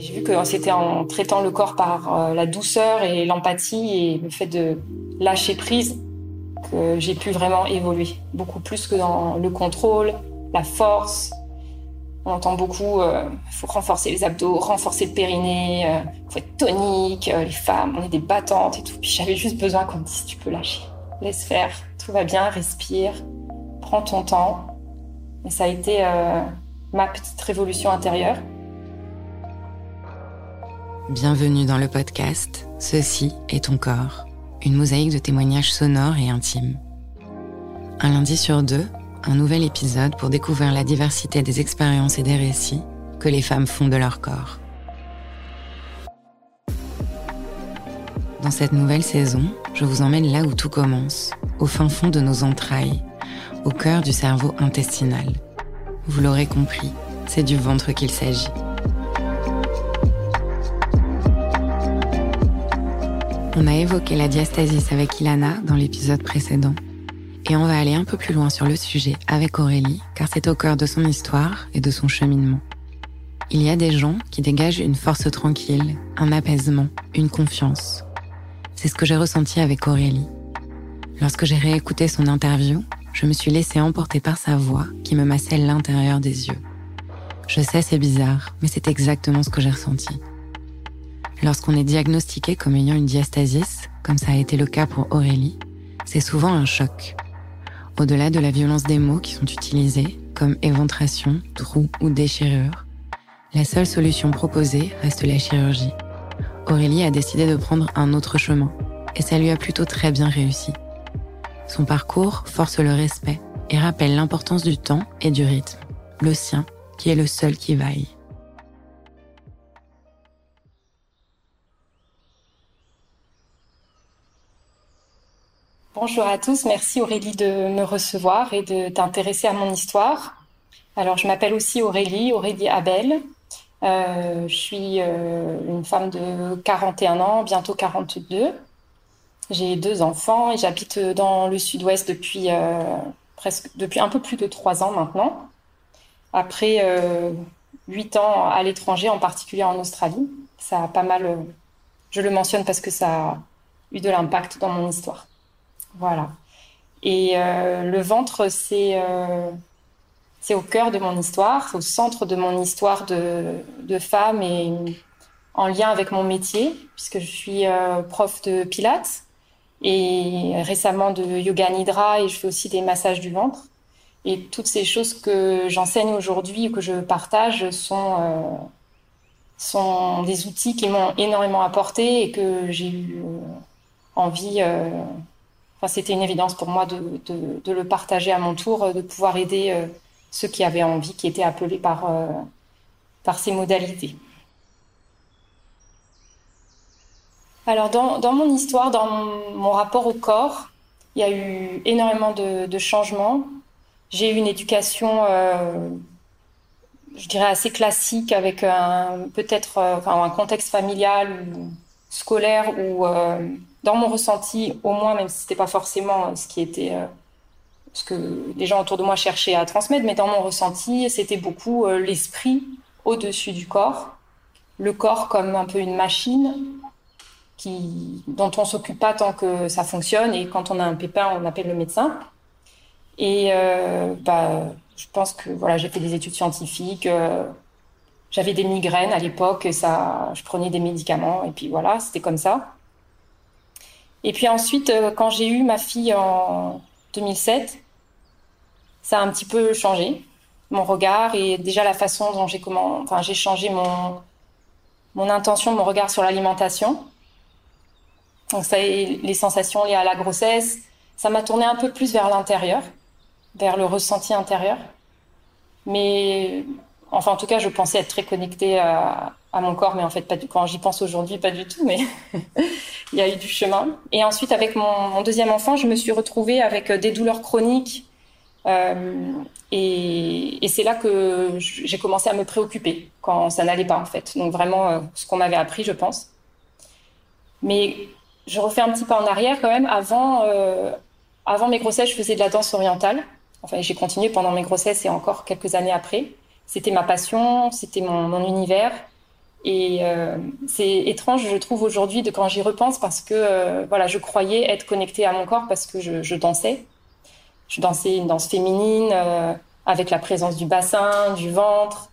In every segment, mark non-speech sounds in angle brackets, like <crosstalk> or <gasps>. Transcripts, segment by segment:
J'ai vu que c'était en traitant le corps par euh, la douceur et l'empathie et le fait de lâcher prise que j'ai pu vraiment évoluer. Beaucoup plus que dans le contrôle, la force. On entend beaucoup, il euh, faut renforcer les abdos, renforcer le périnée, il euh, faut être tonique, les femmes, on est des battantes et tout. Puis j'avais juste besoin qu'on me dise, tu peux lâcher. Laisse faire, tout va bien, respire, prends ton temps. Et ça a été ma petite révolution intérieure. Bienvenue dans le podcast Ceci est ton corps, une mosaïque de témoignages sonores et intimes. Un lundi sur deux, un nouvel épisode pour découvrir la diversité des expériences et des récits que les femmes font de leur corps. Dans cette nouvelle saison, je vous emmène là où tout commence, au fin fond de nos entrailles, au cœur du cerveau intestinal. Vous l'aurez compris, c'est du ventre qu'il s'agit. On a évoqué la diastasis avec Ilana dans l'épisode précédent. Et on va aller un peu plus loin sur le sujet avec Aurélie, car c'est au cœur de son histoire et de son cheminement. Il y a des gens qui dégagent une force tranquille, un apaisement, une confiance. C'est ce que j'ai ressenti avec Aurélie. Lorsque j'ai réécouté son interview, je me suis laissée emporter par sa voix qui me massait l'intérieur des yeux. Je sais, c'est bizarre, mais c'est exactement ce que j'ai ressenti. Lorsqu'on est diagnostiqué comme ayant une diastasis, comme ça a été le cas pour Aurélie, c'est souvent un choc. Au-delà de la violence des mots qui sont utilisés, comme éventration, trou ou déchirure, la seule solution proposée reste la chirurgie. Aurélie a décidé de prendre un autre chemin, et ça lui a plutôt très bien réussi. Son parcours force le respect et rappelle l'importance du temps et du rythme, le sien qui est le seul qui vaille. Bonjour à tous, merci Aurélie de me recevoir et de t'intéresser à mon histoire. Alors je m'appelle aussi Aurélie, Aurélie Abel. Euh, je suis euh, une femme de 41 ans, bientôt 42. J'ai deux enfants et j'habite dans le sud-ouest depuis euh, presque depuis un peu plus de trois ans maintenant. Après huit ans à l'étranger, en particulier en Australie, ça a pas mal. je le mentionne parce que ça a eu de l'impact dans mon histoire. Voilà. Et euh, le ventre, c'est euh, c'est au cœur de mon histoire, au centre de mon histoire de, de femme et en lien avec mon métier, puisque je suis euh, prof de pilates et récemment de yoga nidra et je fais aussi des massages du ventre. Et toutes ces choses que j'enseigne aujourd'hui ou que je partage sont, sont des outils qui m'ont énormément apporté et que j'ai eu envie. Enfin, c'était une évidence pour moi de, le partager à mon tour, de pouvoir aider ceux qui avaient envie, qui étaient appelés par, par ces modalités. Alors, dans, mon histoire, dans mon, rapport au corps, il y a eu énormément de, changements. J'ai eu une éducation, euh, je dirais, assez classique, avec peut-être euh, un contexte familial ou scolaire, ou euh, dans mon ressenti, au moins, même si ce n'était pas forcément ce qui était. Euh, ce que les gens autour de moi cherchaient à transmettre, mais dans mon ressenti, c'était beaucoup l'esprit au-dessus du corps, le corps comme un peu une machine qui, dont on s'occupe pas tant que ça fonctionne. Et quand on a un pépin, on appelle le médecin. Et euh, bah, je pense que voilà, j'ai fait des études scientifiques. Euh, j'avais des migraines à l'époque, et ça, je prenais des médicaments, et puis voilà, c'était comme ça. Et puis ensuite, euh, quand j'ai eu ma fille en 2007, ça a un petit peu changé mon regard et déjà la façon dont j'ai comment, enfin, j'ai changé mon mon intention, mon regard sur l'alimentation. Donc ça, les sensations liées à la grossesse, ça m'a tourné un peu plus vers l'intérieur, vers le ressenti intérieur. Mais enfin, en tout cas, je pensais être très connectée à, mon corps, mais en fait, quand j'y pense aujourd'hui, pas du tout. Mais <laughs> il y a eu du chemin. Et ensuite, avec mon, deuxième enfant, je me suis retrouvée avec des douleurs chroniques. Euh, et, c'est là que j'ai commencé à me préoccuper quand ça n'allait pas en fait. Donc vraiment, euh, ce qu'on m'avait appris, je pense. Mais je refais un petit pas en arrière quand même. Avant, euh, avant mes grossesses, je faisais de la danse orientale. Enfin, j'ai continué pendant mes grossesses et encore quelques années après. C'était ma passion, c'était mon, univers. Et euh, c'est étrange, je trouve aujourd'hui, de quand j'y repense, parce que euh, voilà, je croyais être connectée à mon corps parce que je, je dansais. Je dansais une danse féminine euh, avec la présence du bassin, du ventre.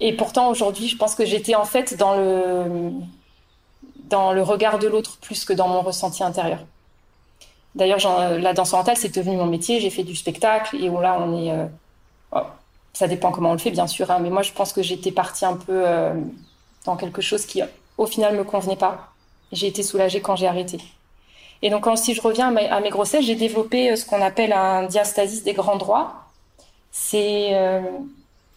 Et pourtant, aujourd'hui, je pense que j'étais en fait dans le dans le regard de l'autre plus que dans mon ressenti intérieur. D'ailleurs, la danse orientale, c'est devenu mon métier. J'ai fait du spectacle et là, on est. Euh, ça dépend comment on le fait, bien sûr, hein, mais moi, je pense que j'étais partie un peu euh, dans quelque chose qui, au final, me convenait pas. J'ai été soulagée quand j'ai arrêté. Et donc, si je reviens à mes, grossesses, j'ai développé euh, ce qu'on appelle un diastasis des grands droits. C'est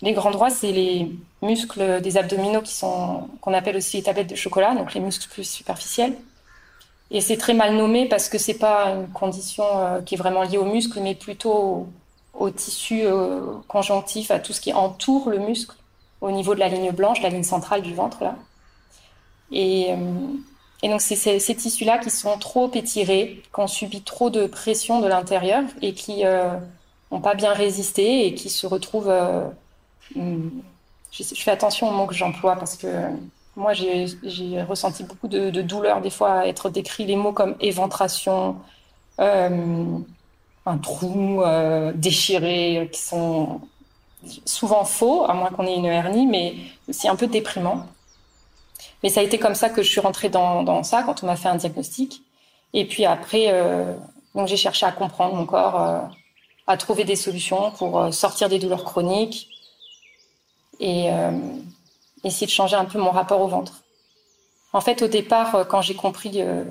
les grands droits, c'est les muscles des abdominaux qui sont qu'on appelle aussi les tablettes de chocolat, donc les muscles plus superficiels. Et c'est très mal nommé parce que c'est pas une condition euh, qui est vraiment liée aux muscles, mais plutôt au, tissu euh, conjonctif, à tout ce qui entoure le muscle, au niveau de la ligne blanche, la ligne centrale du ventre là. Et, euh, et donc c'est ces, tissus-là qui sont trop étirés, qui ont subi trop de pression de l'intérieur et qui n'ont pas bien résisté et qui se retrouvent Hmm. je, fais attention aux mots que j'emploie parce que moi, j'ai ressenti beaucoup de, douleur des fois à être décrit les mots comme éventration, euh, un trou euh, déchiré, qui sont souvent faux, à moins qu'on ait une hernie, mais aussi un peu déprimant. Mais ça a été comme ça que je suis rentrée dans, ça quand on m'a fait un diagnostic. Et puis après, euh, j'ai cherché à comprendre mon corps, à trouver des solutions pour sortir des douleurs chroniques, et euh, essayer de changer un peu mon rapport au ventre. En fait, au départ, euh, quand j'ai compris euh,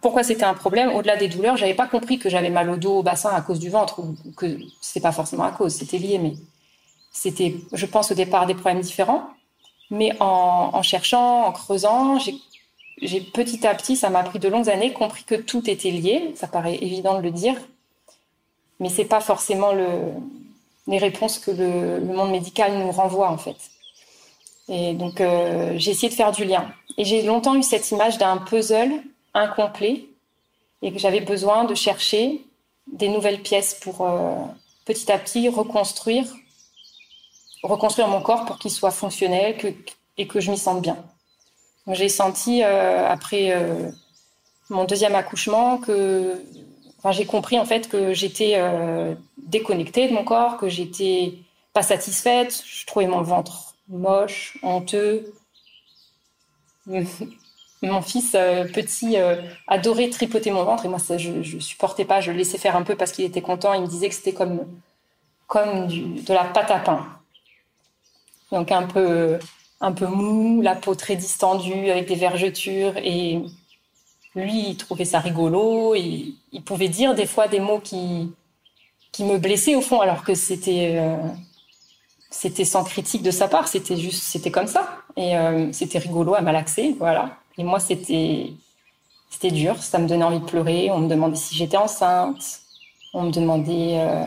pourquoi c'était un problème, au-delà des douleurs, j'avais pas compris que j'avais mal au dos, au bassin à cause du ventre, ou que c'était pas forcément à cause, c'était lié, mais c'était, je pense, au départ des problèmes différents. Mais en, cherchant, en creusant, j'ai petit à petit, ça m'a pris de longues années, compris que tout était lié. Ça paraît évident de le dire, mais c'est pas forcément le, les réponses que le, monde médical nous renvoie en fait. Et donc euh, j'ai essayé de faire du lien. Et j'ai longtemps eu cette image d'un puzzle incomplet et que j'avais besoin de chercher des nouvelles pièces pour euh, petit à petit reconstruire, reconstruire mon corps pour qu'il soit fonctionnel et que je m'y sente bien. J'ai senti euh, après mon deuxième accouchement que Enfin, j'ai compris en fait que j'étais euh, déconnectée de mon corps, que j'étais pas satisfaite. Je trouvais mon ventre moche, honteux. <laughs> mon fils euh, petit euh, adorait tripoter mon ventre et moi ça, je, je supportais pas. Je le laissais faire un peu parce qu'il était content. Il me disait que c'était comme comme du, de la pâte à pain. Donc un peu un peu mou, la peau très distendue avec des vergetures et lui, il trouvait ça rigolo. Et il pouvait dire des fois des mots qui, qui me blessaient au fond, alors que c'était euh, c'était sans critique de sa part. C'était juste, c'était comme ça. Et euh, c'était rigolo à malaxer, voilà. Et moi, c'était c'était dur. Ça me donnait envie de pleurer. On me demandait si j'étais enceinte. On me demandait, euh,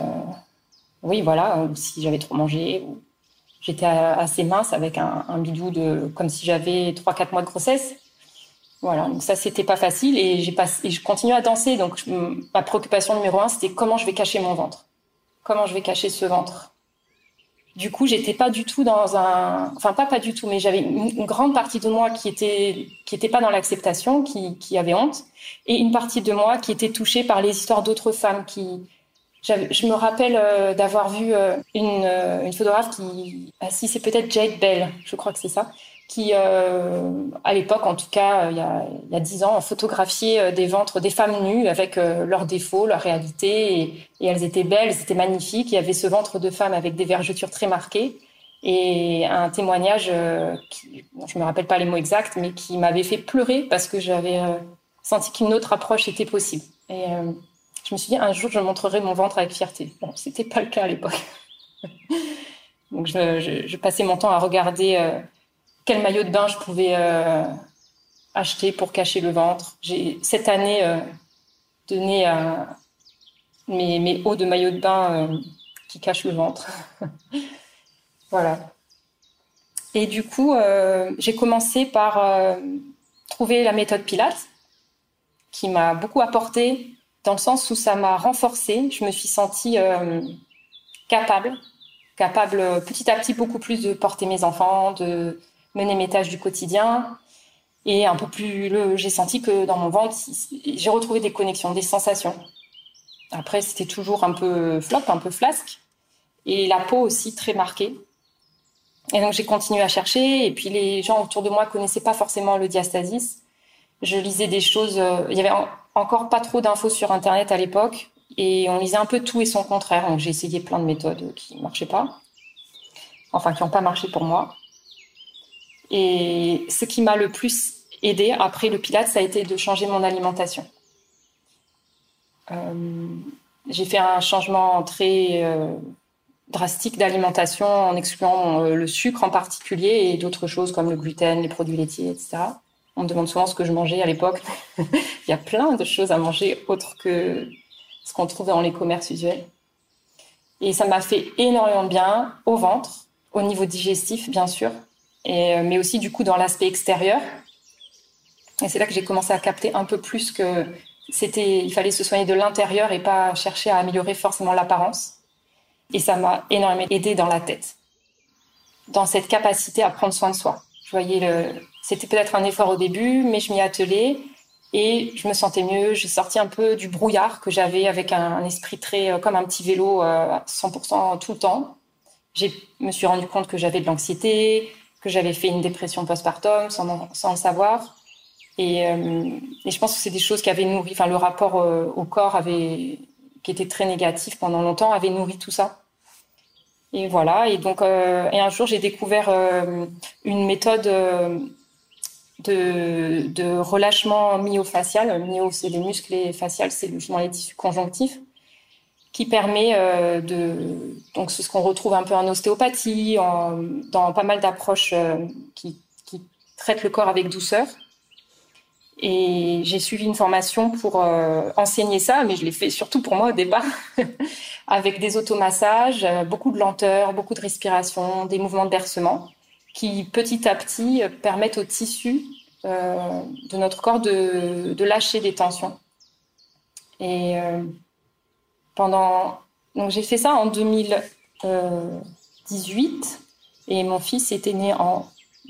oui, voilà, si j'avais trop mangé. Ou... J'étais assez mince avec un, un, bidou de, comme si j'avais 3-4 mois de grossesse. Voilà, donc ça c'était pas facile et j'ai pas, et je continue à danser. Donc ma préoccupation numéro un c'était comment je vais cacher mon ventre, comment je vais cacher ce ventre? Du coup, j'étais pas du tout dans un, enfin pas pas du tout, mais j'avais une, grande partie de moi qui était qui était pas dans l'acceptation, qui, qui avait honte, et une partie de moi qui était touchée par les histoires d'autres femmes qui je me rappelle euh, d'avoir vu euh, une, euh, une, photographe qui, ah, si c'est peut-être Jade Bell, je crois que c'est ça, qui, à l'époque, en tout cas, il y a, il y a 10 ans, photographiait des ventres des femmes nues avec leurs défauts, leurs réalités, et, elles étaient belles, elles étaient magnifiques. Il y avait ce ventre de femme avec des vergetures très marquées et un témoignage, qui, je me rappelle pas les mots exacts, mais qui m'avait fait pleurer parce que j'avais senti qu'une autre approche était possible. Et je me suis dit, un jour, je montrerai mon ventre avec fierté. Bon, c'était pas le cas à l'époque. <laughs> Donc, je, passais mon temps à regarder euh, quel maillot de bain je pouvais euh, acheter pour cacher le ventre. J'ai cette année euh, donné mes, mes, hauts de maillot de bain qui cachent le ventre. <laughs> voilà. Et du coup, j'ai commencé par trouver la méthode Pilates, qui m'a beaucoup apporté dans le sens où ça m'a renforcée. Je me suis sentie euh, capable, capable euh, petit à petit beaucoup plus de porter mes enfants, de mener mes tâches du quotidien. Et un peu plus, j'ai senti que dans mon ventre, j'ai retrouvé des connexions, des sensations. Après, c'était toujours un peu flop, un peu flasque. Et la peau aussi très marquée. Et donc, j'ai continué à chercher. Et puis, les gens autour de moi connaissaient pas forcément le diastasis. Je lisais des choses. Euh, il y avait encore pas trop d'infos sur Internet à l'époque. Et on lisait un peu tout et son contraire. Donc j'ai essayé plein de méthodes qui ne marchaient pas. Enfin, qui n'ont pas marché pour moi. Et ce qui m'a le plus aidé après le Pilate, ça a été de changer mon alimentation. Euh, j'ai fait un changement très euh, drastique d'alimentation en excluant euh, le sucre en particulier et d'autres choses comme le gluten, les produits laitiers, etc. On me demande souvent ce que je mangeais à l'époque. <laughs> Il y a plein de choses à manger autres que ce qu'on trouve dans les commerces usuels. Et ça m'a fait énormément de bien au ventre, au niveau digestif, bien sûr, euh, mais aussi du coup dans l'aspect extérieur. Et c'est là que j'ai commencé à capter un peu plus que c'était, il fallait se soigner de l'intérieur et pas chercher à améliorer forcément l'apparence. Et ça m'a énormément aidé dans la tête, dans cette capacité à prendre soin de soi. Je voyais c'était peut-être un effort au début, mais je m'y attelais et je me sentais mieux. J'ai sorti un peu du brouillard que j'avais avec un, esprit très euh, comme un petit vélo euh, 100% tout le temps. Je me suis rendu compte que j'avais de l'anxiété, que j'avais fait une dépression postpartum sans, sans le savoir. Et, euh, et, je pense que c'est des choses qui avaient nourri, enfin le rapport euh, au corps avait, qui était très négatif pendant longtemps, avait nourri tout ça. Et voilà. Et donc, euh, et un jour, j'ai découvert une méthode de, de relâchement myofacial. Myo, c'est les muscles et facial, c'est justement les tissus conjonctifs, qui permet euh, de. Donc, c'est ce qu'on retrouve un peu en ostéopathie, dans pas mal d'approches euh, qui, qui traitent le corps avec douceur. Et j'ai suivi une formation pour euh, enseigner ça, mais je l'ai fait surtout pour moi au départ, <laughs> avec des automassages, beaucoup de lenteur, beaucoup de respiration, des mouvements de bercement qui petit à petit permettent au tissu euh, de notre corps de, de, lâcher des tensions. Et Donc j'ai fait ça en 2018 et mon fils était né en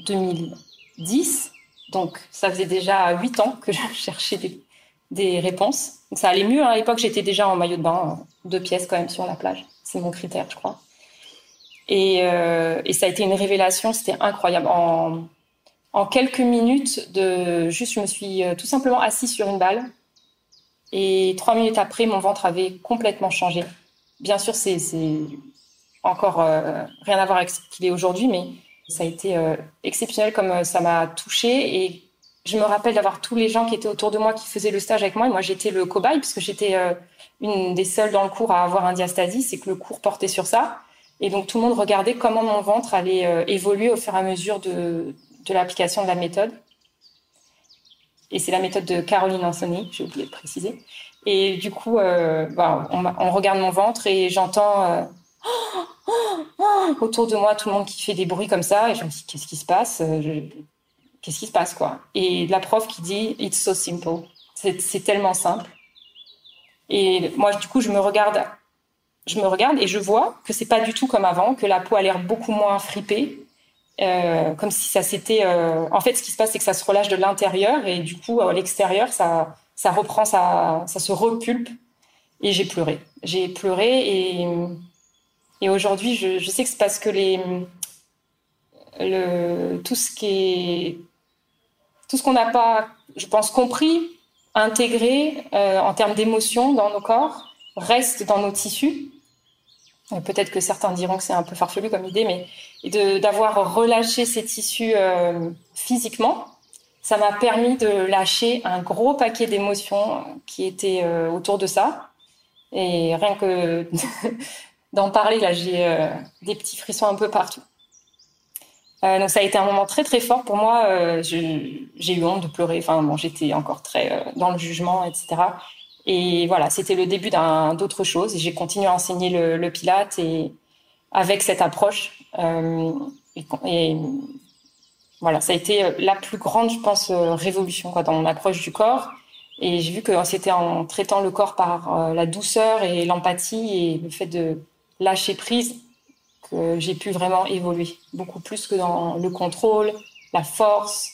2010. Donc ça faisait déjà huit ans que je cherchais des, réponses. Donc, ça allait mieux. Hein. À l'époque, j'étais déjà en maillot de bain, deux pièces quand même sur la plage. C'est mon critère, je crois. Et, euh, et, ça a été une révélation, c'était incroyable. En, en, quelques minutes, de, juste, je me suis euh, tout simplement assise sur une balle. Et trois minutes après, mon ventre avait complètement changé. Bien sûr, c'est encore euh, rien à voir avec ce qu'il est aujourd'hui, mais ça a été euh, exceptionnel comme euh, ça m'a touchée. Et je me rappelle d'avoir tous les gens qui étaient autour de moi qui faisaient le stage avec moi. Et moi, j'étais le cobaye puisque j'étais une des seules dans le cours à avoir un diastasie, c'est que le cours portait sur ça. Et donc, tout le monde regardait comment mon ventre allait évoluer au fur et à mesure de l'application de la méthode. Et c'est la méthode de Caroline Anthony, j'ai oublié de préciser. Et du coup, euh, bah, on, regarde mon ventre et j'entends <gasps> autour de moi tout le monde qui fait des bruits comme ça. Et je me dis, qu'est-ce qui se passe? Qu'est-ce qui se passe quoi? Et la prof qui dit It's so simple. C'est tellement simple. Et moi, du coup, je me regarde, je me regarde et je vois que c'est pas du tout comme avant, que la peau a l'air beaucoup moins fripée, euh, comme si ça s'était. Euh, en fait, ce qui se passe, c'est que ça se relâche de l'intérieur et du coup, à l'extérieur, ça, ça reprend, ça, ça se repulpe. Et j'ai pleuré. J'ai pleuré et, et aujourd'hui, je, sais que c'est parce que les, le, tout ce qui est tout ce qu'on n'a pas, je pense, compris, intégré euh, en termes d'émotions dans nos corps reste dans nos tissus. Peut-être que certains diront que c'est un peu farfelu comme idée, mais d'avoir relâché ces tissus euh, physiquement, ça m'a permis de lâcher un gros paquet d'émotions qui étaient euh, autour de ça. Et rien que <laughs> d'en parler, là, j'ai des petits frissons un peu partout. Euh, donc ça a été un moment très très fort pour moi. Euh, j'ai eu honte de pleurer. Enfin bon, j'étais encore très euh, dans le jugement, etc. Et voilà, c'était le début d'autre chose. J'ai continué à enseigner le, le, Pilate et avec cette approche. Et, et, voilà, ça a été la plus grande, je pense, révolution quoi, dans mon approche du corps. Et j'ai vu que c'était en traitant le corps par la douceur et l'empathie et le fait de lâcher prise que j'ai pu vraiment évoluer, beaucoup plus que dans le contrôle, la force.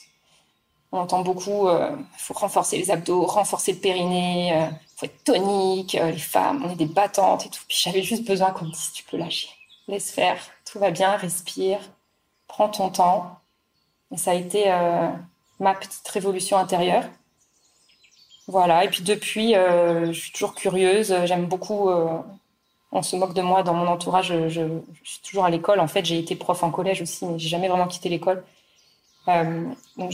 On entend beaucoup, il euh, faut renforcer les abdos, renforcer le périnée, il euh, faut être tonique, euh, les femmes, on est des battantes et tout. Puis j'avais juste besoin qu'on me dise, tu peux lâcher, laisse faire, tout va bien, respire, prends ton temps. Et ça a été ma petite révolution intérieure. Voilà, et puis depuis, je suis toujours curieuse, j'aime beaucoup on se moque de moi dans mon entourage. Je, suis toujours à l'école. En fait, j'ai été prof en collège aussi, mais j'ai jamais vraiment quitté l'école. Euh, donc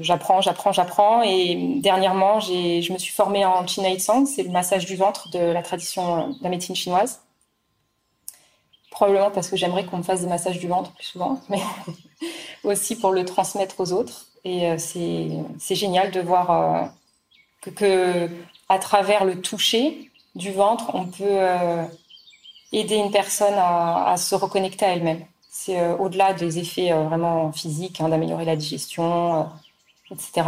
j'apprends, j'apprends, j'apprends. Et dernièrement, je me suis formée en China Tsang, c'est le massage du ventre de la tradition de la médecine chinoise. Probablement parce que j'aimerais qu'on me fasse des massages du ventre plus souvent, mais <laughs> aussi pour le transmettre aux autres. Et euh, c'est génial de voir euh, que, que, à travers le toucher du ventre, on peut aider une personne à, se reconnecter à elle-même. C'est euh, au-delà des effets euh, vraiment physiques, hein, d'améliorer la digestion, euh, etc.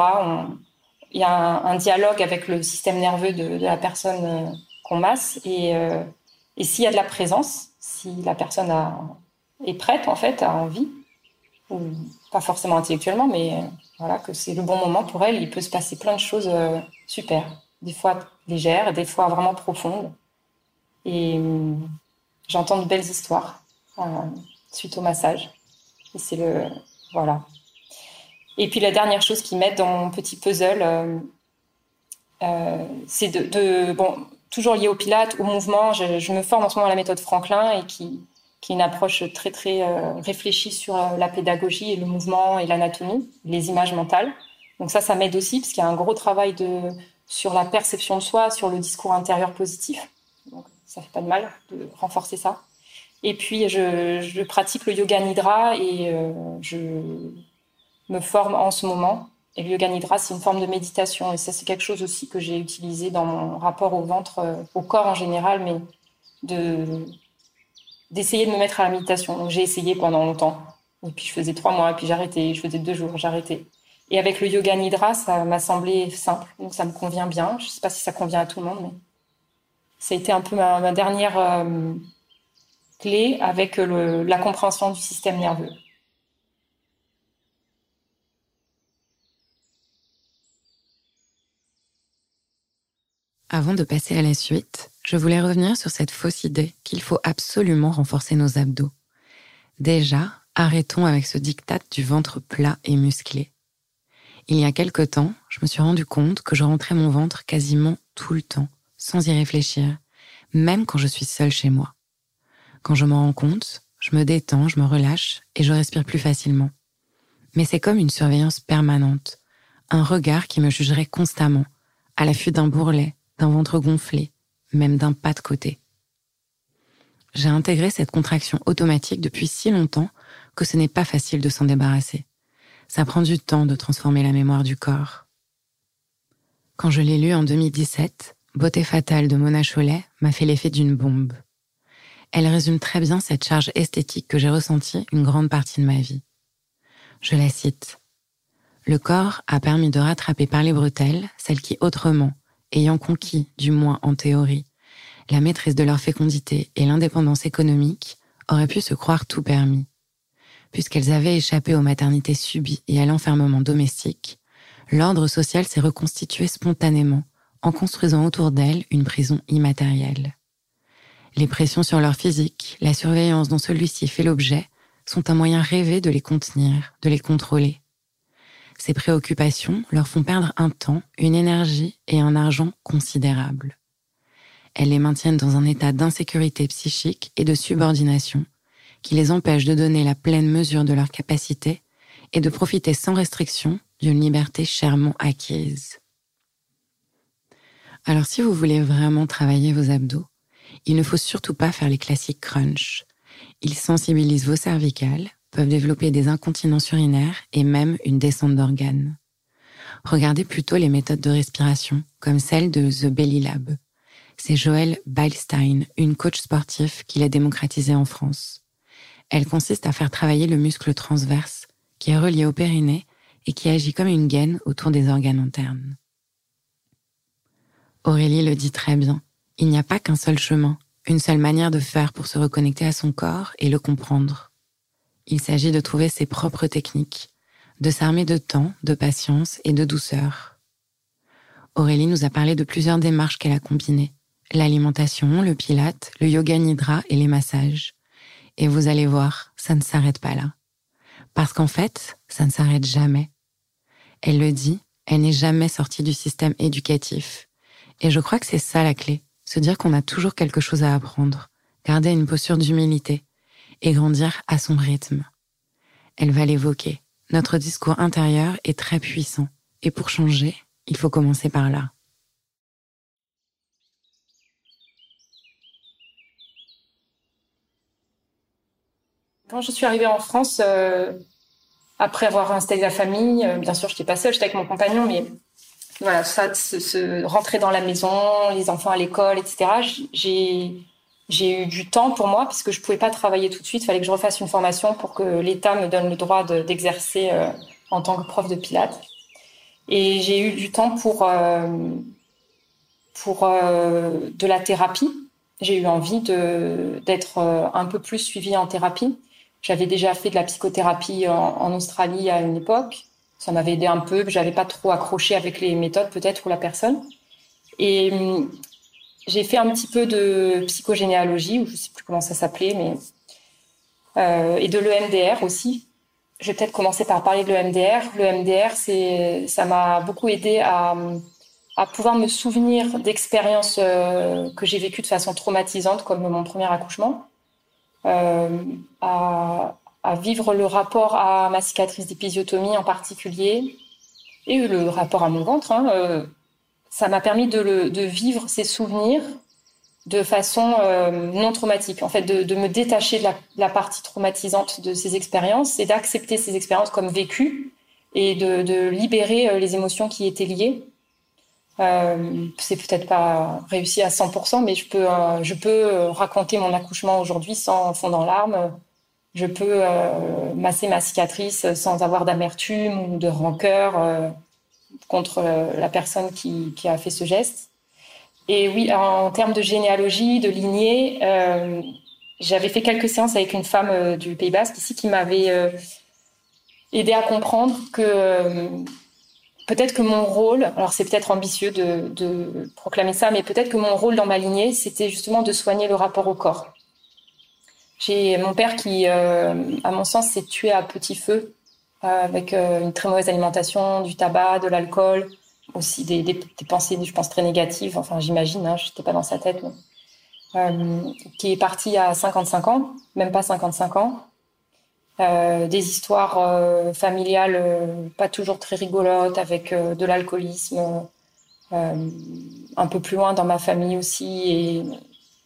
Il y a un, dialogue avec le système nerveux de, la personne qu'on masse et, s'il y a de la présence, si la personne est prête en fait, a envie, ou pas forcément intellectuellement, mais voilà que c'est le bon moment pour elle, il peut se passer plein de choses super, des fois légères, des fois vraiment profondes. Et j'entends de belles histoires suite au massage. Et c'est le. Voilà. Et puis la dernière chose qui m'aide dans mon petit puzzle, euh, euh, c'est de, Bon, toujours lié au Pilate, au mouvement. Je, me forme en ce moment à la méthode Franklin et qui, est une approche très, très réfléchie sur la pédagogie et le mouvement et l'anatomie, les images mentales. Donc ça, ça m'aide aussi parce qu'il y a un gros travail de, sur la perception de soi, sur le discours intérieur positif ça fait pas de mal de renforcer ça. Et puis, je, pratique le yoga nidra et euh, je me forme en ce moment. Et le yoga nidra, c'est une forme de méditation. Et ça, c'est quelque chose aussi que j'ai utilisé dans mon rapport au ventre, euh, au corps en général, mais de d'essayer de me mettre à la méditation. Donc, j'ai essayé pendant longtemps. Et puis, je faisais trois mois, et puis j'arrêtais. Je faisais deux jours, j'arrêtais. Et avec le yoga nidra, ça m'a semblé simple. Donc, ça me convient bien. Je ne sais pas si ça convient à tout le monde, mais ça a été un peu ma, dernière euh, clé avec la compréhension du système nerveux. Avant de passer à la suite, je voulais revenir sur cette fausse idée qu'il faut absolument renforcer nos abdos. Déjà, arrêtons avec ce diktat du ventre plat et musclé. Il y a quelque temps, je me suis rendu compte que je rentrais mon ventre quasiment tout le temps, sans y réfléchir, même quand je suis seule chez moi. Quand je m'en rends compte, je me détends, je me relâche et je respire plus facilement. Mais c'est comme une surveillance permanente, un regard qui me jugerait constamment, à l'affût d'un bourrelet, d'un ventre gonflé, même d'un pas de côté. J'ai intégré cette contraction automatique depuis si longtemps que ce n'est pas facile de s'en débarrasser. Ça prend du temps de transformer la mémoire du corps. Quand je l'ai lu en 2017, Beauté fatale de Mona Chollet m'a fait l'effet d'une bombe. Elle résume très bien cette charge esthétique que j'ai ressentie une grande partie de ma vie. Je la cite. Le corps a permis de rattraper par les bretelles celles qui autrement, ayant conquis, du moins en théorie, la maîtrise de leur fécondité et l'indépendance économique, auraient pu se croire tout permis. Puisqu'elles avaient échappé aux maternités subies et à l'enfermement domestique, l'ordre social s'est reconstitué spontanément en construisant autour d'elles une prison immatérielle. Les pressions sur leur physique, la surveillance dont celui-ci fait l'objet, sont un moyen rêvé de les contenir, de les contrôler. Ces préoccupations leur font perdre un temps, une énergie et un argent considérables. Elles les maintiennent dans un état d'insécurité psychique et de subordination qui les empêche de donner la pleine mesure de leurs capacités et de profiter sans restriction d'une liberté chèrement acquise. Alors si vous voulez vraiment travailler vos abdos, il ne faut surtout pas faire les classiques crunch. Ils sensibilisent vos cervicales, peuvent développer des incontinences urinaires et même une descente d'organes. Regardez plutôt les méthodes de respiration, comme celle de The Belly Lab. C'est Joël Beilstein, une coach sportif qui l'a démocratisée en France. Elle consiste à faire travailler le muscle transverse, qui est relié au périnée et qui agit comme une gaine autour des organes internes. Aurélie le dit très bien, il n'y a pas qu'un seul chemin, une seule manière de faire pour se reconnecter à son corps et le comprendre. Il s'agit de trouver ses propres techniques, de s'armer de temps, de patience et de douceur. Aurélie nous a parlé de plusieurs démarches qu'elle a combinées. L'alimentation, le pilate, le yoga nidra et les massages. Et vous allez voir, ça ne s'arrête pas là. Parce qu'en fait, ça ne s'arrête jamais. Elle le dit, elle n'est jamais sortie du système éducatif. Et je crois que c'est ça la clé, se dire qu'on a toujours quelque chose à apprendre, garder une posture d'humilité et grandir à son rythme. Elle va l'évoquer. Notre discours intérieur est très puissant. Et pour changer, il faut commencer par là. Quand je suis arrivée en France, euh, après avoir installé la famille, euh, bien sûr, je n'étais pas seule, j'étais avec mon compagnon, mais voilà, ça, se, rentrer dans la maison, les enfants à l'école, etc. J'ai j'ai eu du temps pour moi puisque je pouvais pas travailler tout de suite. Il fallait que je refasse une formation pour que l'État me donne le droit d'exercer euh, en tant que prof de pilates. Et j'ai eu du temps pour pour de la thérapie. J'ai eu envie de d'être un peu plus suivie en thérapie. J'avais déjà fait de la psychothérapie en, Australie à une époque. Ça m'avait aidé un peu. J'avais pas trop accroché avec les méthodes peut-être ou la personne. Et hum, j'ai fait un petit peu de psychogénéalogie, ou je sais plus comment ça s'appelait, mais euh, et de l'EMDR aussi. Je vais peut-être commencer par parler de l'EMDR. L'EMDR, c'est, ça m'a beaucoup aidé à, pouvoir me souvenir d'expériences euh, que j'ai vécues de façon traumatisante, comme mon premier accouchement. Euh, à, vivre le rapport à ma cicatrice d'épisiotomie en particulier et le rapport à mon ventre. Hein, euh, ça m'a permis de, vivre ces souvenirs de façon euh, non traumatique, en fait, de, me détacher de la, partie traumatisante de ces expériences et d'accepter ces expériences comme vécues et de, libérer les émotions qui étaient liées. Euh, c'est peut-être pas réussi à 100%, mais je peux, euh, euh, raconter mon accouchement aujourd'hui sans fond en larmes. Je peux euh, masser ma cicatrice sans avoir d'amertume ou de rancœur contre la personne qui, a fait ce geste. Et oui, en termes de généalogie, de lignée, j'avais fait quelques séances avec une femme du Pays Basque ici qui m'avait aidé à comprendre que peut-être que mon rôle, alors c'est peut-être ambitieux de, proclamer ça, mais peut-être que mon rôle dans ma lignée, c'était justement de soigner le rapport au corps. J'ai mon père qui, euh, à mon sens, s'est tué à petit feu euh, avec euh, une très mauvaise alimentation, du tabac, de l'alcool, aussi des, pensées, je pense, très négatives. Enfin, j'imagine, hein, je n'étais pas dans sa tête, qui est parti à 55 ans, même pas 55 ans. des histoires familiales pas toujours très rigolotes avec de l'alcoolisme un peu plus loin dans ma famille aussi et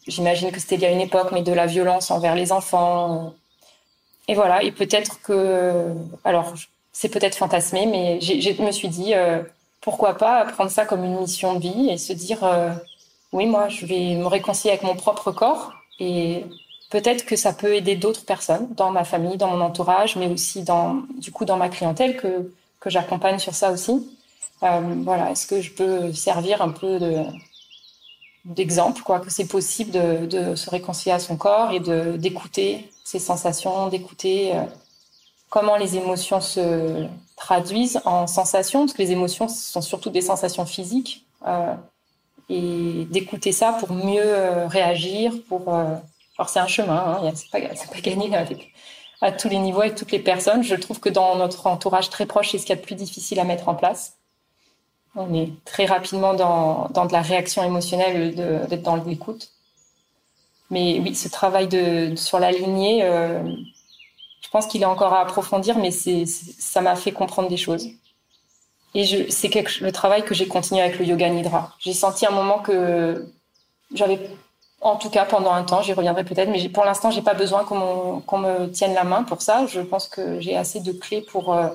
j'imagine que c'était il y a une époque mais de la violence envers les enfants et voilà et peut-être que alors c'est peut-être fantasmé mais je me suis dit pourquoi pas prendre ça comme une mission de vie et se dire oui, moi, je vais me réconcilier avec mon propre corps et peut-être que ça peut aider d'autres personnes dans ma famille, dans mon entourage, mais aussi dans, du coup, dans ma clientèle que, que j'accompagne sur ça aussi. Euh, voilà, est-ce que je peux servir un peu de, d'exemple, quoi, que c'est possible de, de, se réconcilier à son corps et de, d'écouter ses sensations, d'écouter euh, comment les émotions se traduisent en sensations, parce que les émotions sont surtout des sensations physiques. Euh, et d'écouter ça pour mieux euh, réagir. Pour, euh, alors c'est un chemin, hein, c'est pas, pas gagné avec, à tous les niveaux avec toutes les personnes. Je trouve que dans notre entourage très proche, c'est ce qu'il y a de plus difficile à mettre en place. On est très rapidement dans, de la réaction émotionnelle, d'être dans l'écoute. Mais oui, ce travail sur la lignée, euh, je pense qu'il est encore à approfondir, mais ça m'a fait comprendre des choses. Et c'est le travail que j'ai continué avec le yoga nidra. J'ai senti un moment que j'avais, en tout cas pendant un temps, j'y reviendrai peut-être, mais pour l'instant, j'ai pas besoin qu'on me tienne la main pour ça. Je pense que j'ai assez de clés pour euh,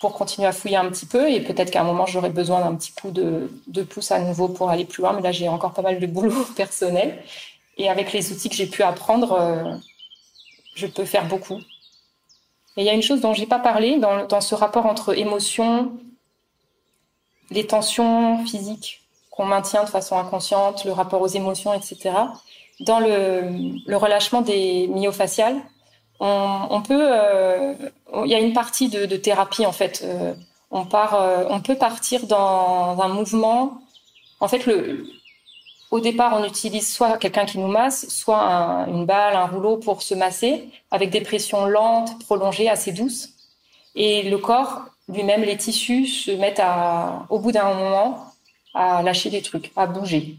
pour continuer à fouiller un petit peu et peut-être qu'à un moment j'aurai besoin d'un petit coup de, de pouce à nouveau pour aller plus loin. Mais là, j'ai encore pas mal de boulot <laughs> personnel et avec les outils que j'ai pu apprendre, euh, je peux faire beaucoup. Mais il y a une chose dont j'ai pas parlé dans, dans, ce rapport entre émotions, les tensions physiques qu'on maintient de façon inconsciente, le rapport aux émotions, etc. Dans le, le relâchement des myofasciales, on, on peut, euh, il y a une partie de, de thérapie en fait. Euh, on part, euh, on peut partir dans un mouvement. En fait, le, au départ, on utilise soit quelqu'un qui nous masse, soit une balle, un rouleau pour se masser, avec des pressions lentes, prolongées, assez douces. Et le corps, lui-même, les tissus se mettent à, au bout d'un moment à lâcher des trucs, à bouger.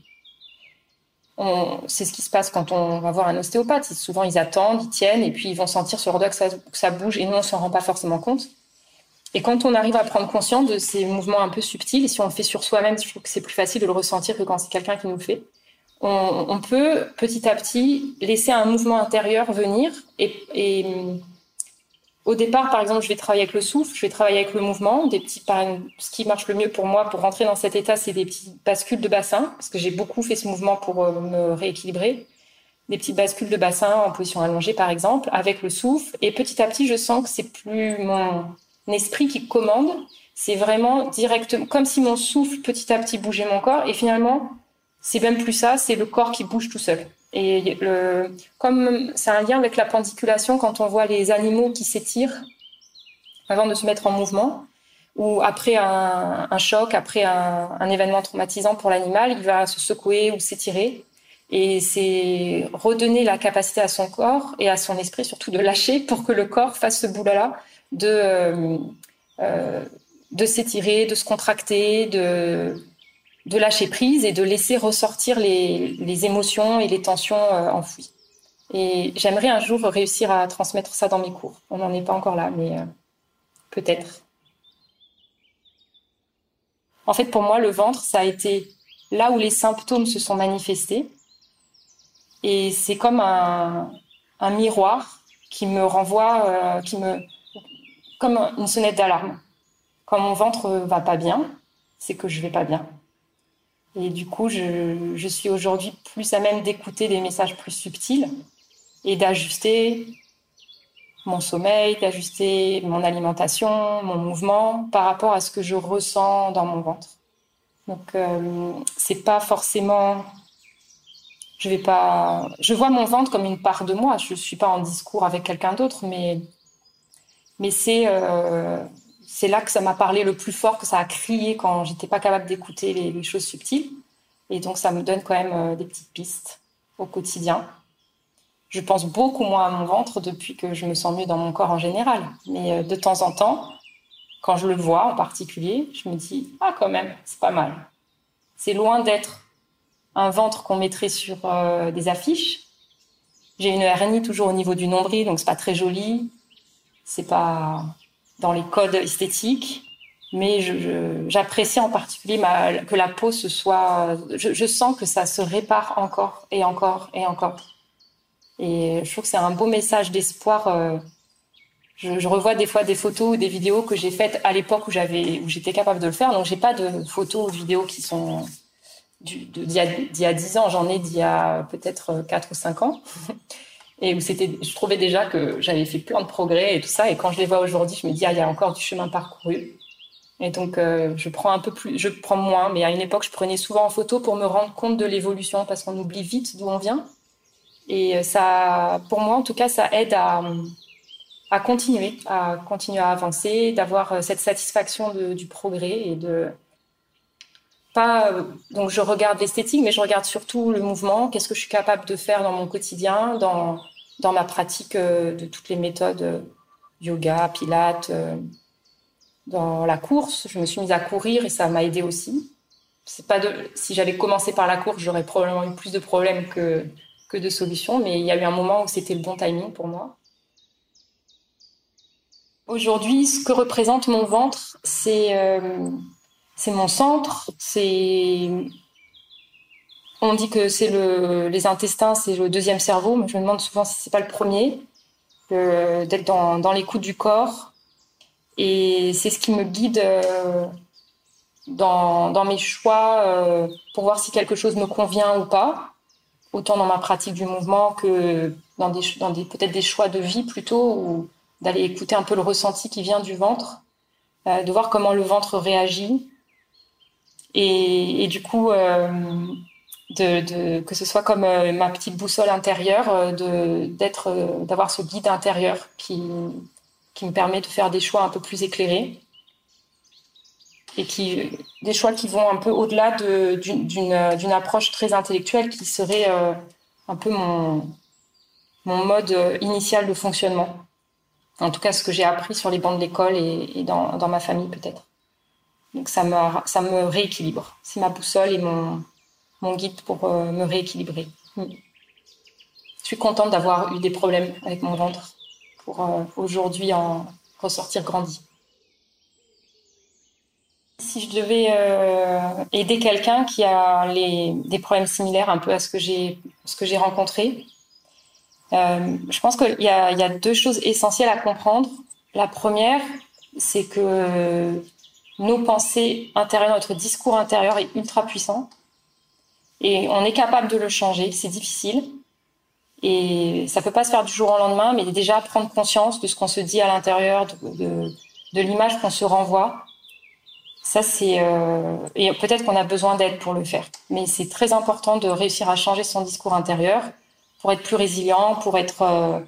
C'est ce qui se passe quand on va voir un ostéopathe. Souvent, ils attendent, ils tiennent, et puis ils vont sentir sur leur doigt que ça, que ça bouge, et nous, on s'en rend pas forcément compte. Et quand on arrive à prendre conscience de ces mouvements un peu subtils, et si on le fait sur soi-même, je trouve que c'est plus facile de le ressentir que quand c'est quelqu'un qui nous le fait, on, peut petit à petit laisser un mouvement intérieur venir. Et, au départ, par exemple, je vais travailler avec le souffle, je vais travailler avec le mouvement. Des petits, ce qui marche le mieux pour moi pour rentrer dans cet état, c'est des petites bascules de bassin, parce que j'ai beaucoup fait ce mouvement pour euh, me rééquilibrer. Des petites bascules de bassin en position allongée, par exemple, avec le souffle. Et petit à petit, je sens que c'est plus mon esprit qui commande, c'est vraiment directement, comme si mon souffle petit à petit bougeait mon corps, et finalement, c'est même plus ça, c'est le corps qui bouge tout seul. Et comme c'est un lien avec la pendiculation, quand on voit les animaux qui s'étirent avant de se mettre en mouvement, ou après un, choc, après un, un, événement traumatisant pour l'animal, il va se secouer ou s'étirer. Et c'est redonner la capacité à son corps et à son esprit surtout de lâcher pour que le corps fasse ce boulot-là de, euh, euh, de s'étirer, de se contracter, de, de lâcher prise et de laisser ressortir les, émotions et les tensions euh, enfouies. Et j'aimerais un jour réussir à transmettre ça dans mes cours. On n'en est pas encore là, mais euh, peut-être. En fait, pour moi, le ventre, ça a été là où les symptômes se sont manifestés. Et c'est comme un, un, miroir qui me renvoie, euh, qui me, comme une sonnette d'alarme. Quand mon ventre va pas bien, c'est que je vais pas bien. Et du coup, je, suis aujourd'hui plus à même d'écouter des messages plus subtils et d'ajuster mon sommeil, d'ajuster mon alimentation, mon mouvement par rapport à ce que je ressens dans mon ventre. Donc, euh, c'est pas forcément. Je vais pas. Je vois mon ventre comme une part de moi. Je suis pas en discours avec quelqu'un d'autre, mais mais c'est euh, c'est là que ça m'a parlé le plus fort, que ça a crié quand j'étais pas capable d'écouter les, choses subtiles. Et donc ça me donne quand même euh, des petites pistes au quotidien. Je pense beaucoup moins à mon ventre depuis que je me sens mieux dans mon corps en général. Mais euh, de temps en temps, quand je le vois en particulier, je me dis ah quand même c'est pas mal. C'est loin d'être un ventre qu'on mettrait sur euh, des affiches, J'ai une hernie toujours au niveau du nombril, donc c'est pas très joli. C'est pas dans les codes esthétiques, mais j'apprécie en particulier que la peau se soit. Je, sens que ça se répare encore et encore et encore. Et je trouve que c'est un beau message d'espoir. Euh, je, revois des fois des photos ou des vidéos que j'ai faites à l'époque où j'avais, où j'étais capable de le faire. Donc j'ai pas de photos ou vidéos qui sont d'il y, a, 10 ans. J'en ai d'il y a peut-être 4 ou 5 ans. Et où c'était, je trouvais déjà que j'avais fait plein de progrès et tout ça. Et quand je les vois aujourd'hui, je me dis, ah, il y a encore du chemin parcouru. Et donc, euh, je prends un peu plus, je prends moins. Mais à une époque, je prenais souvent en photo pour me rendre compte de l'évolution parce qu'on oublie vite d'où on vient. Et euh, ça, pour moi, en tout cas, ça aide à, à continuer, à continuer à avancer, d'avoir euh, cette satisfaction du progrès et de pas. Donc, je regarde l'esthétique, mais je regarde surtout le mouvement. Qu'est-ce que je suis capable de faire dans mon quotidien, dans dans ma pratique de toutes les méthodes yoga, pilates, dans la course. Je me suis mise à courir et ça m'a aidé aussi. C'est pas si j'avais commencé par la course, j'aurais probablement eu plus de problèmes que que de solutions, mais il y a eu un moment où c'était le bon timing pour moi. Aujourd'hui, ce que représente mon ventre, c'est euh, mon centre. C'est on dit que c'est le les intestins, c'est le deuxième cerveau, mais je me demande souvent si c'est pas le premier. D'être dans, dans l'écoute du corps, et c'est ce qui me guide euh, dans, dans, mes choix euh, pour voir si quelque chose me convient ou pas autant dans ma pratique du mouvement que dans des, dans des peut-être des choix de vie plutôt, ou d'aller écouter un peu le ressenti qui vient du ventre, euh, de voir comment le ventre réagit. Et, et du coup, euh, que ce soit comme euh, ma petite boussole intérieure, euh, d'être, euh, d'avoir ce guide intérieur qui, me permet de faire des choix un peu plus éclairés et qui des choix qui vont un peu au-delà d'une approche très intellectuelle qui serait un peu mon, mode initial de fonctionnement. En tout cas, ce que j'ai appris sur les bancs de l'école et, dans, ma famille peut-être. Donc ça me rééquilibre. C'est ma boussole et mon, mon guide pour euh, me rééquilibrer. Mm. Je suis contente d'avoir eu des problèmes avec mon ventre pour euh, aujourd'hui en ressortir grandi. Si je devais euh, aider quelqu'un qui a des problèmes similaires un peu à ce que j'ai rencontré, je pense qu'il y y a deux choses essentielles à comprendre. La première, c'est que nos pensées intérieures, notre discours intérieur est ultra puissant et on est capable de le changer. C'est difficile et ça peut pas se faire du jour au lendemain, mais déjà prendre conscience de ce qu'on se dit à l'intérieur, de, de, l'image qu'on se renvoie ça, c'est euh, et peut-être qu'on a besoin d'aide pour le faire, mais c'est très important de réussir à changer son discours intérieur pour être plus résilient, pour être euh,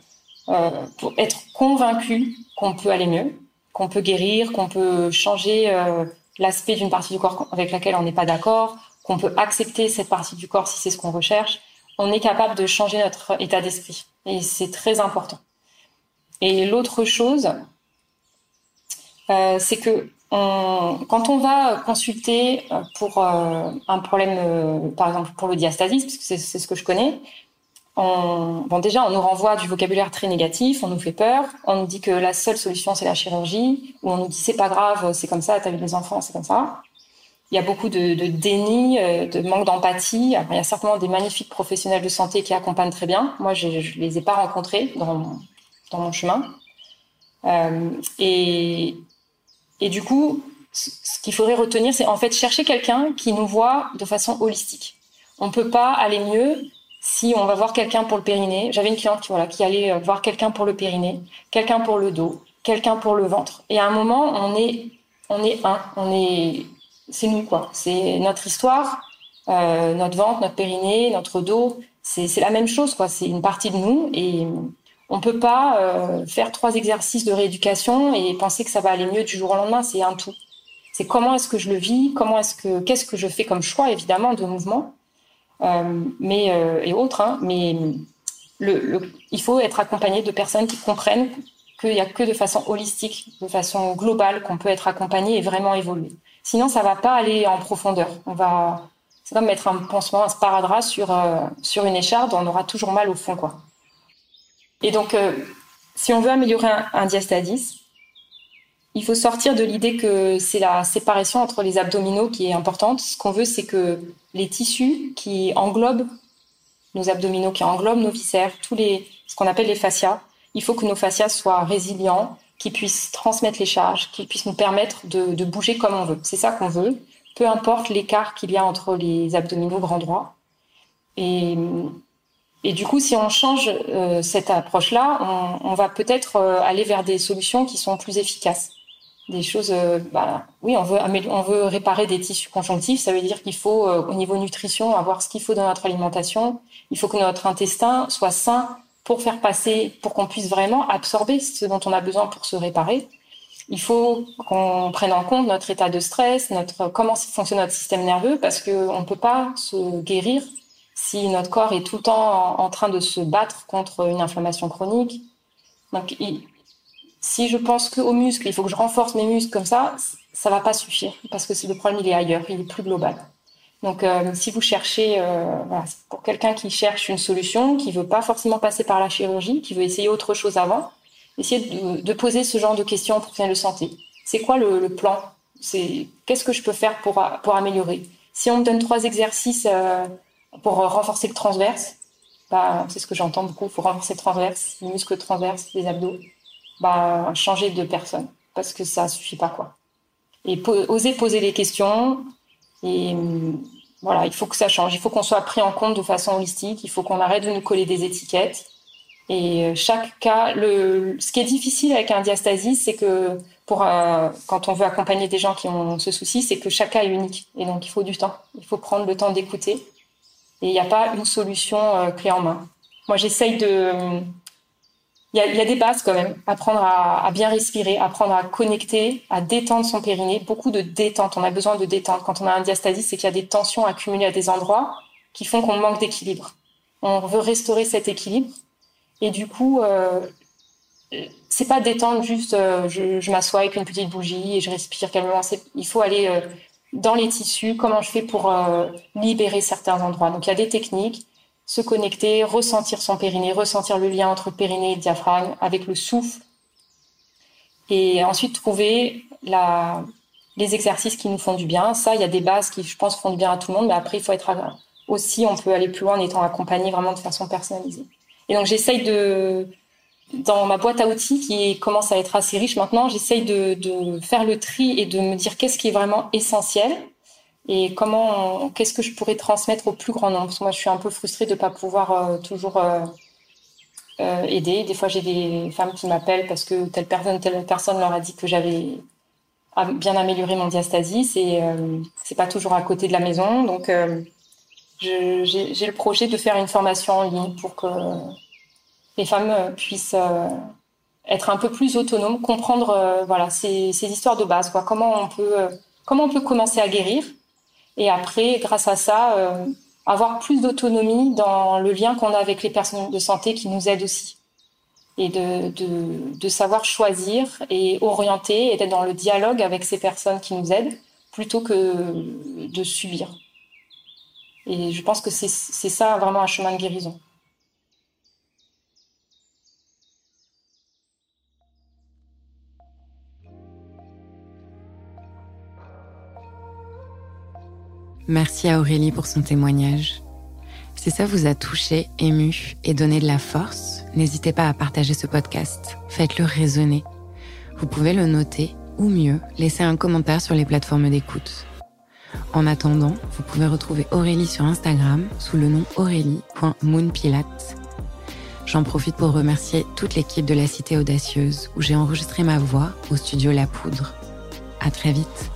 euh, pour être convaincu qu'on peut aller mieux, qu'on peut guérir, qu'on peut changer euh, l'aspect d'une partie du corps avec laquelle on n'est pas d'accord, qu'on peut accepter cette partie du corps si c'est ce qu'on recherche. On est capable de changer notre état d'esprit et c'est très important. Et l'autre chose, euh, c'est que quand on va consulter euh, pour euh, un problème, par exemple pour le diastasis, parce que c'est ce que je connais, on, bon déjà on nous renvoie du vocabulaire très négatif, on nous fait peur, on nous dit que la seule solution c'est la chirurgie, ou on nous dit c'est pas grave, c'est comme ça, t'as vu des enfants, c'est comme ça. Il y a beaucoup de, déni, de manque d'empathie. Il y a certainement des magnifiques professionnels de santé qui accompagnent très bien. Moi, je, je les ai pas rencontrés dans mon, dans mon chemin. Euh, et, et du coup, ce qu'il faudrait retenir, c'est en fait chercher quelqu'un qui nous voit de façon holistique. On ne peut pas aller mieux si on va voir quelqu'un pour le périnée. J'avais une cliente qui, voilà, qui allait euh, voir quelqu'un pour le périnée, quelqu'un pour le dos, quelqu'un pour le ventre. Et à un moment, on est, on est un, on est, c'est nous quoi. C'est notre histoire, euh, notre ventre, notre périnée, notre dos. C'est la même chose quoi. C'est une partie de nous et on peut pas euh, faire trois exercices de rééducation et penser que ça va aller mieux du jour au lendemain. C'est un tout. C'est comment est-ce que je le vis, comment est-ce que qu'est-ce que je fais comme choix évidemment de mouvement, euh, mais et autres. Hein, mais il faut être accompagné de personnes qui comprennent qu'il y a que de façon holistique, de façon globale qu'on peut être accompagné et vraiment évoluer. Sinon, ça va pas aller en profondeur. On va, c'est comme mettre un pansement, un sparadrap sur sur une écharde, on aura toujours mal au fond, quoi. Et donc, euh, si on veut améliorer un, un diastadis, il faut sortir de l'idée que c'est la séparation entre les abdominaux qui est importante. Ce qu'on veut, c'est que les tissus qui englobent nos abdominaux, qui englobent nos viscères, tous les, ce qu'on appelle les fascias, il faut que nos fascias soient résilients, qu'ils puissent transmettre les charges, qu'ils puissent nous permettre de, bouger comme on veut. C'est ça qu'on veut, peu importe l'écart qu'il y a entre les abdominaux grand droit. Et, du coup, si on change euh, cette approche-là, on, va peut-être euh, aller vers des solutions qui sont plus efficaces des choses. Euh, bah, oui, on veut, réparer des tissus conjonctifs. Ça veut dire qu'il faut, au niveau nutrition, avoir ce qu'il faut dans notre alimentation. Il faut que notre intestin soit sain pour faire passer, pour qu'on puisse vraiment absorber ce dont on a besoin pour se réparer. Il faut qu'on prenne en compte notre état de stress, notre comment fonctionne notre système nerveux, parce qu'on ne peut pas se guérir si notre corps est tout le temps en, train de se battre contre une inflammation chronique. Donc, si je pense qu'aux muscles, il faut que je renforce mes muscles comme ça, ça va pas suffire parce que le problème il est ailleurs, il est plus global. Donc, euh, si vous cherchez, euh, pour quelqu'un qui cherche une solution, qui veut pas forcément passer par la chirurgie, qui veut essayer autre chose avant, essayez de, poser ce genre de questions pour professionnels de santé. C'est quoi le, plan? Qu'est-ce que je peux faire pour pour améliorer? Si on me donne trois exercices euh, pour renforcer le transverse, bah, c'est ce que j'entends beaucoup. Il faut renforcer le transverse, les muscles transverses, les abdos bah, changer de personne parce que ça suffit pas quoi. Et oser poser les questions et voilà, il faut que ça change. Il faut qu'on soit pris en compte de façon holistique. Il faut qu'on arrête de nous coller des étiquettes. Et euh, chaque cas, le, ce qui est difficile avec un diastasie, c'est que pour euh, quand on veut accompagner des gens qui ont ce souci, c'est que chaque cas est unique. Et donc il faut du temps. Il faut prendre le temps d'écouter. Et il n'y a pas une solution euh, clé en main. Moi, j'essaye de il y, a, des bases quand même. Apprendre à, bien respirer, apprendre à connecter, à détendre son périnée. Beaucoup de détente. On a besoin de détente. Quand on a un diastasie, c'est qu'il y a des tensions accumulées à des endroits qui font qu'on manque d'équilibre. On veut restaurer cet équilibre. Et du coup, euh, c'est pas détendre juste euh, je, je m'assois avec une petite bougie et je respire calmement. Il faut aller euh, dans les tissus. Comment je fais pour euh, libérer certains endroits. Donc il y a des techniques se connecter, ressentir son périnée, ressentir le lien entre périnée et diaphragme avec le souffle. Et ensuite trouver les exercices qui nous font du bien. Ça, il y a des bases qui, je pense, font du bien à tout le monde, mais après, il faut être aussi, on peut aller plus loin en étant accompagné vraiment de façon personnalisée. Et donc, j'essaye de, dans ma boîte à outils qui commence à être assez riche maintenant, j'essaye de faire le tri et de me dire qu'est-ce qui est vraiment essentiel et comment, qu'est-ce que je pourrais transmettre au plus grand nombre? Parce que moi, je suis un peu frustrée de ne pas pouvoir euh, toujours euh, euh, aider. Des fois, j'ai des femmes qui m'appellent parce que telle personne, telle personne leur a dit que j'avais bien amélioré mon diastasis et euh, c'est pas toujours à côté de la maison. Donc, euh, j'ai le projet de faire une formation en ligne pour que les femmes puissent être un peu plus autonomes, comprendre voilà ces, ces, histoires de base, quoi. Comment on peut comment on peut commencer à guérir et après, grâce à ça, euh, avoir plus d'autonomie dans le lien qu'on a avec les personnes de santé qui nous aident aussi. Et de, de, de savoir choisir et orienter et d'être dans le dialogue avec ces personnes qui nous aident plutôt que de subir. Et je pense que c'est ça vraiment un chemin de guérison. Merci à Aurélie pour son témoignage. Si ça vous a touché, ému et donné de la force, n'hésitez pas à partager ce podcast. Faites-le résonner. Vous pouvez le noter ou mieux, laisser un commentaire sur les plateformes d'écoute. En attendant, vous pouvez retrouver Aurélie sur Instagram sous le nom aurélie.moonpilate. J'en profite pour remercier toute l'équipe de la Cité Audacieuse où j'ai enregistré ma voix au studio La Poudre. À très vite.